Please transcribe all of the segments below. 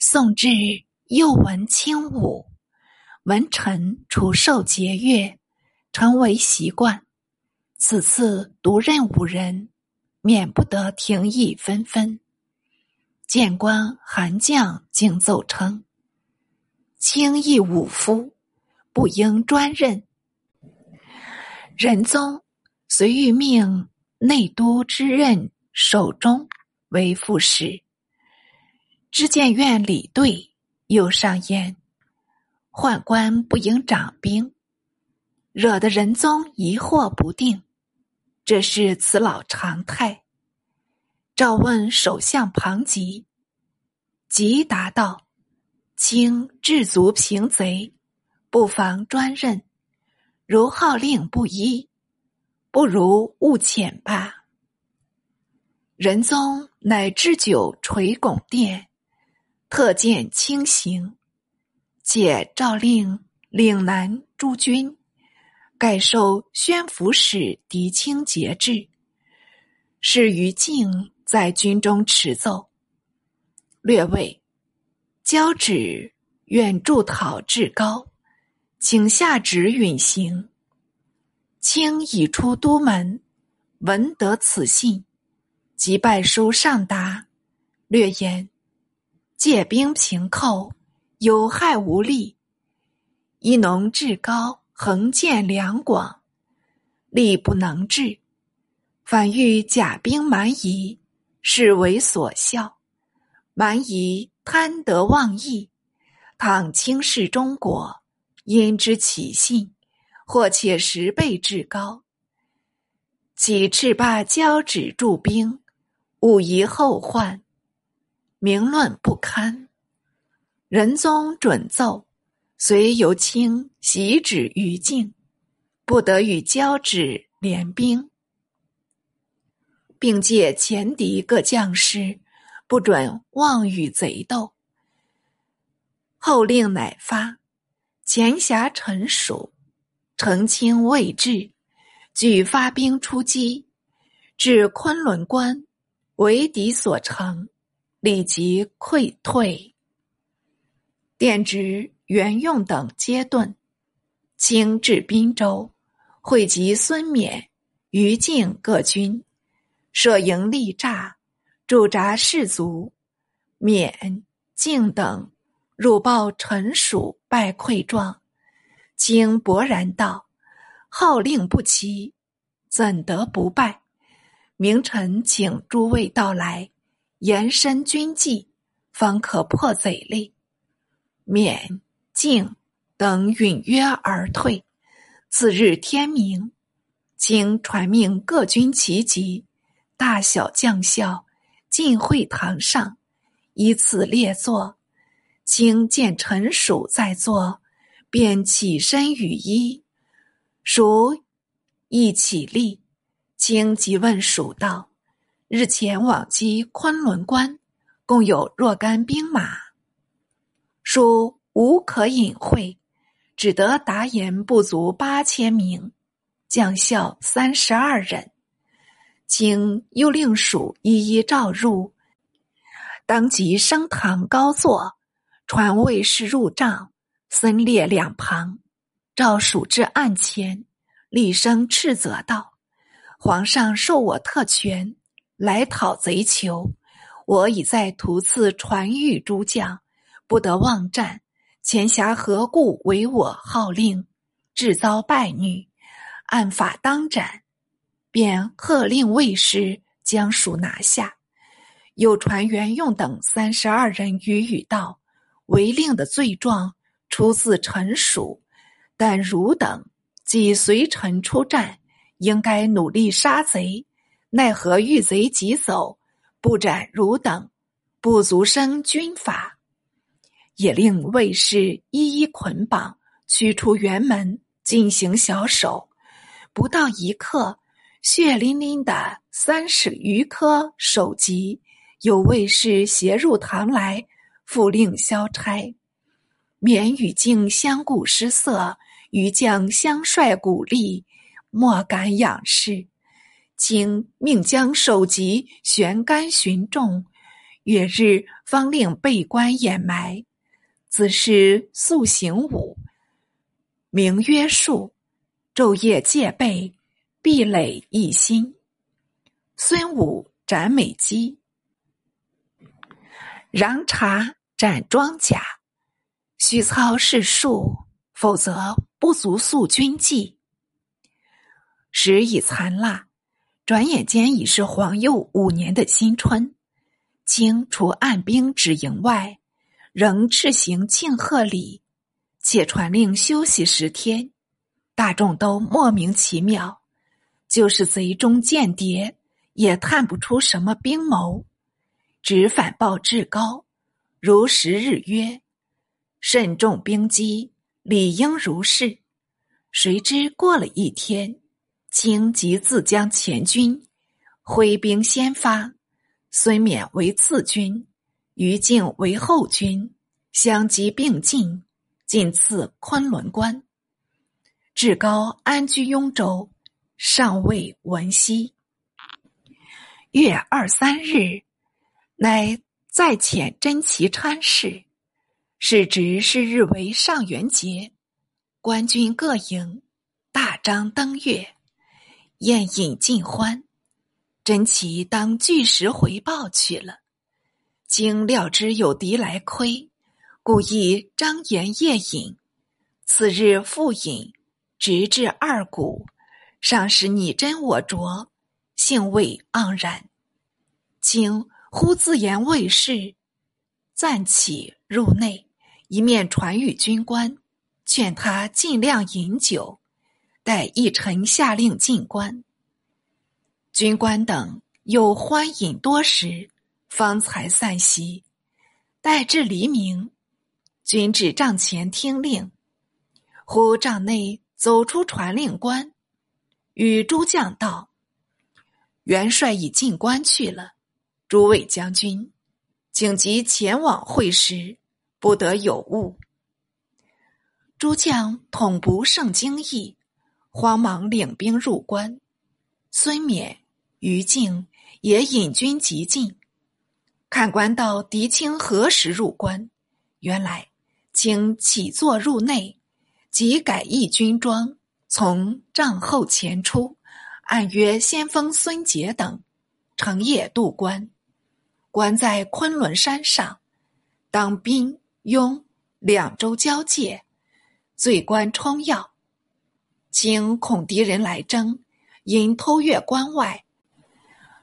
宋至又闻轻武，文臣处受节乐，成为习惯。此次独任五人，免不得庭议纷纷。谏官韩将竟奏称：轻易武夫，不应专任。仁宗遂欲命内都之任守中为副使。知谏院李对又上言：“宦官不应掌兵，惹得仁宗疑惑不定。这是此老常态。”召问首相庞吉，吉答道：“卿治足平贼，不妨专任。如号令不依，不如勿遣吧。”仁宗乃置酒垂拱殿。特见轻行，且诏令岭南诸军改授宣抚使狄青节制。是于敬在军中持奏，略谓交旨愿助讨至高，请下旨允行。卿已出都门，闻得此信，即拜书上达，略言。借兵平寇，有害无利。一农志高，横见两广，力不能治，反欲假兵蛮夷，是为所效。蛮夷贪得妄义，倘轻视中国，因之起信，或且十倍至高。岂赤罢交趾驻兵，勿疑后患。名论不堪，仁宗准奏，遂由卿袭旨于境，不得与交趾联兵，并借前敌各将士，不准妄与贼斗。后令乃发，前辖臣属，澄清未至，举发兵出击，至昆仑关，为敌所成。立即溃退，电职袁用等皆遁，清至滨州，汇集孙冕、于禁各军，设营立栅，驻扎士卒。冕、敬等入报臣属败溃状，清勃然道：“号令不齐，怎得不败？明臣请诸位到来。”延伸军纪，方可破贼类。免敬等允约而退。次日天明，经传命各军齐集，大小将校进会堂上，依次列坐。卿见臣属在座，便起身与揖。属亦起立。卿即问属道。日前往击昆仑关，共有若干兵马。属无可隐晦，只得答言不足八千名，将校三十二人。请又令属一一召入，当即升堂高坐，传卫士入帐，分列两旁。召属至案前，厉声斥责道：“皇上授我特权。”来讨贼囚，我已在途次传谕诸将，不得妄战。前侠何故违我号令，致遭败女，按法当斩。便喝令卫士将属拿下。又传袁用等三十二人语语道：违令的罪状出自臣属，但汝等既随臣出战，应该努力杀贼。奈何遇贼即走，不斩汝等，不足生军法，也令卫士一一捆绑，驱出辕门，进行小手。不到一刻，血淋淋的三十余颗首级，有卫士携入堂来，复令消差。免与敬相顾失色，余将相率鼓励，莫敢仰视。经命将首级悬杆寻众，月日方令备官掩埋，子时速行武，名曰术，昼夜戒备，壁垒一心。孙武斩美姬，禳茶斩庄贾，须操是术，否则不足肃军纪。时已残腊，转眼间已是皇佑五年的新春。清除按兵止营外，仍敕行庆贺礼，且传令休息十天。大众都莫名其妙，就是贼中间谍。也探不出什么兵谋，只反报至高，如实日曰，慎重兵机，理应如是。谁知过了一天，清即自将前军挥兵先发，孙冕为次军，于禁为后军，相继并进，进次昆仑关。至高安居雍州，尚未闻息。月二三日，乃再遣真奇参事，是值是日为上元节，官军各营大张登月，宴饮尽欢。真奇当据实回报去了，经料知有敌来窥，故意张颜夜饮。次日复饮，直至二鼓，尚是你斟我酌。兴味盎然，今忽自言未事，暂起入内，一面传与军官，劝他尽量饮酒，待一臣下令进关。军官等又欢饮多时，方才散席。待至黎明，军至帐前听令，忽帐内走出传令官，与诸将道。元帅已进关去了，诸位将军，请即前往会师，不得有误。诸将统不胜惊异，慌忙领兵入关。孙冕、于禁也引军急进。看官道狄青何时入关？原来请起坐入内，即改易军装，从帐后前出。按约先锋孙杰等，乘夜渡关。关在昆仑山上，当兵拥两州交界，最关冲要。请恐敌人来征，因偷越关外，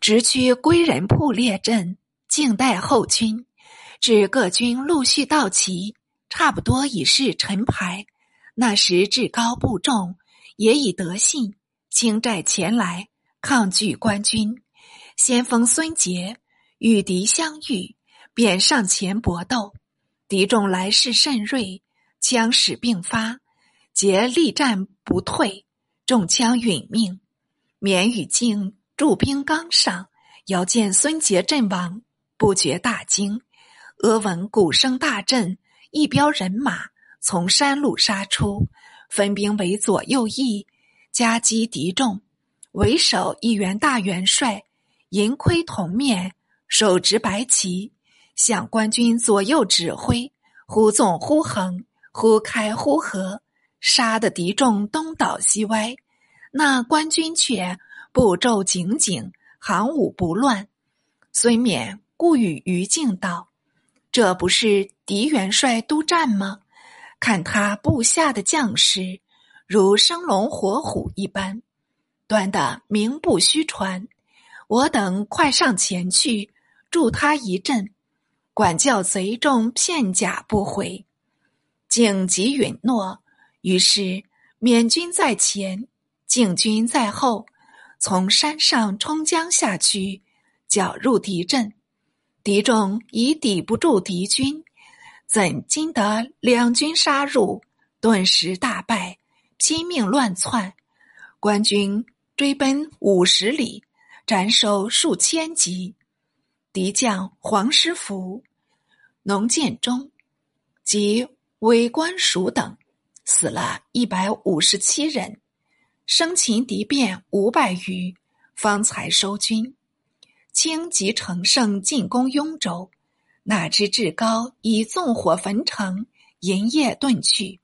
直趋归仁铺列阵，静待后军。至各军陆续到齐，差不多已是陈排。那时至高部众也已得信。清寨前来抗拒官军，先锋孙杰与敌相遇，便上前搏斗。敌众来势甚锐，枪使并发，杰力战不退，中枪殒命。免与敬驻兵刚上，遥见孙杰阵亡，不觉大惊。俄闻鼓声大震，一彪人马从山路杀出，分兵为左右翼。夹击敌众，为首一员大元帅，银盔铜面，手执白旗，向官军左右指挥，忽纵忽横，忽开忽合，杀得敌众东倒西歪。那官军却步骤井井，行伍不乱。孙冕故与于禁道：“这不是狄元帅督战吗？看他部下的将士。”如生龙活虎一般，端的名不虚传。我等快上前去助他一阵，管教贼众片甲不回。景即允诺，于是缅军在前，晋军在后，从山上冲江下去，搅入敌阵。敌众已抵不住敌军，怎经得两军杀入，顿时大败。拼命乱窜，官军追奔五十里，斩首数千级。敌将黄师福、农建中及韦官署等，死了一百五十七人，生擒敌变五百余，方才收军。清即乘胜进攻雍州，哪知至高已纵火焚城，营夜遁去。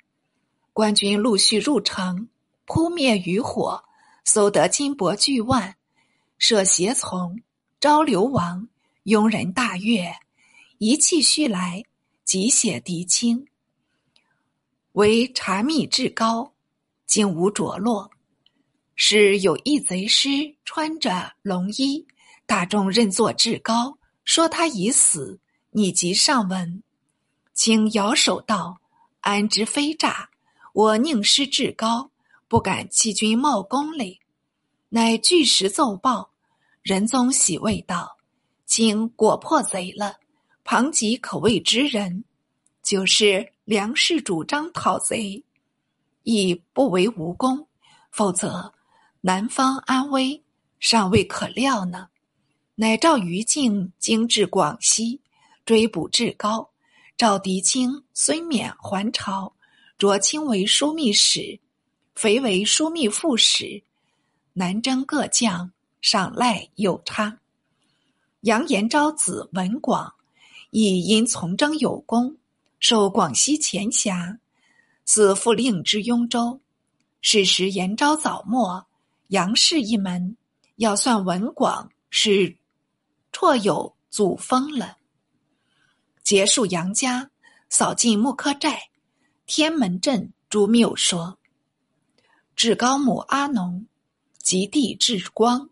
官军陆续入城，扑灭余火，搜得金帛巨万，设胁从，招流亡，庸人大悦，一气须来，即写敌清。为查密至高，竟无着落。是有一贼师穿着龙衣，大众认作至高，说他已死。你即上闻，请摇手道：“安知非诈？我宁失至高，不敢欺君冒功嘞。”乃据实奏报。仁宗喜谓道：“请果破贼了，旁及可谓之人，就是梁氏主张讨贼，亦不为无功。否则。”南方安危尚未可料呢，乃召于禁经至广西追捕至高，召狄青、孙冕还朝，擢青为枢密使，肥为枢密副使，南征各将，赏赖有差。杨延昭子文广，亦因从征有功，受广西前辖，自复令之雍州。是时延昭早没。杨氏一门要算文广是绰有祖封了。结束杨家，扫尽木柯寨，天门镇朱谬说。至高母阿农，及弟至光，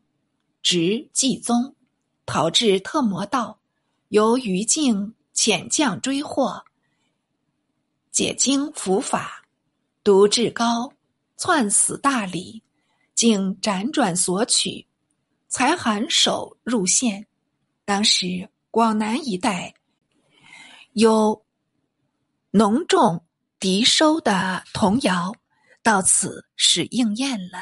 侄继宗，逃至特摩道，由于境遣将追获，解经伏法，读至高窜死大理。竟辗转索取，才含首入县。当时广南一带有浓重敌收的童谣，到此是应验了。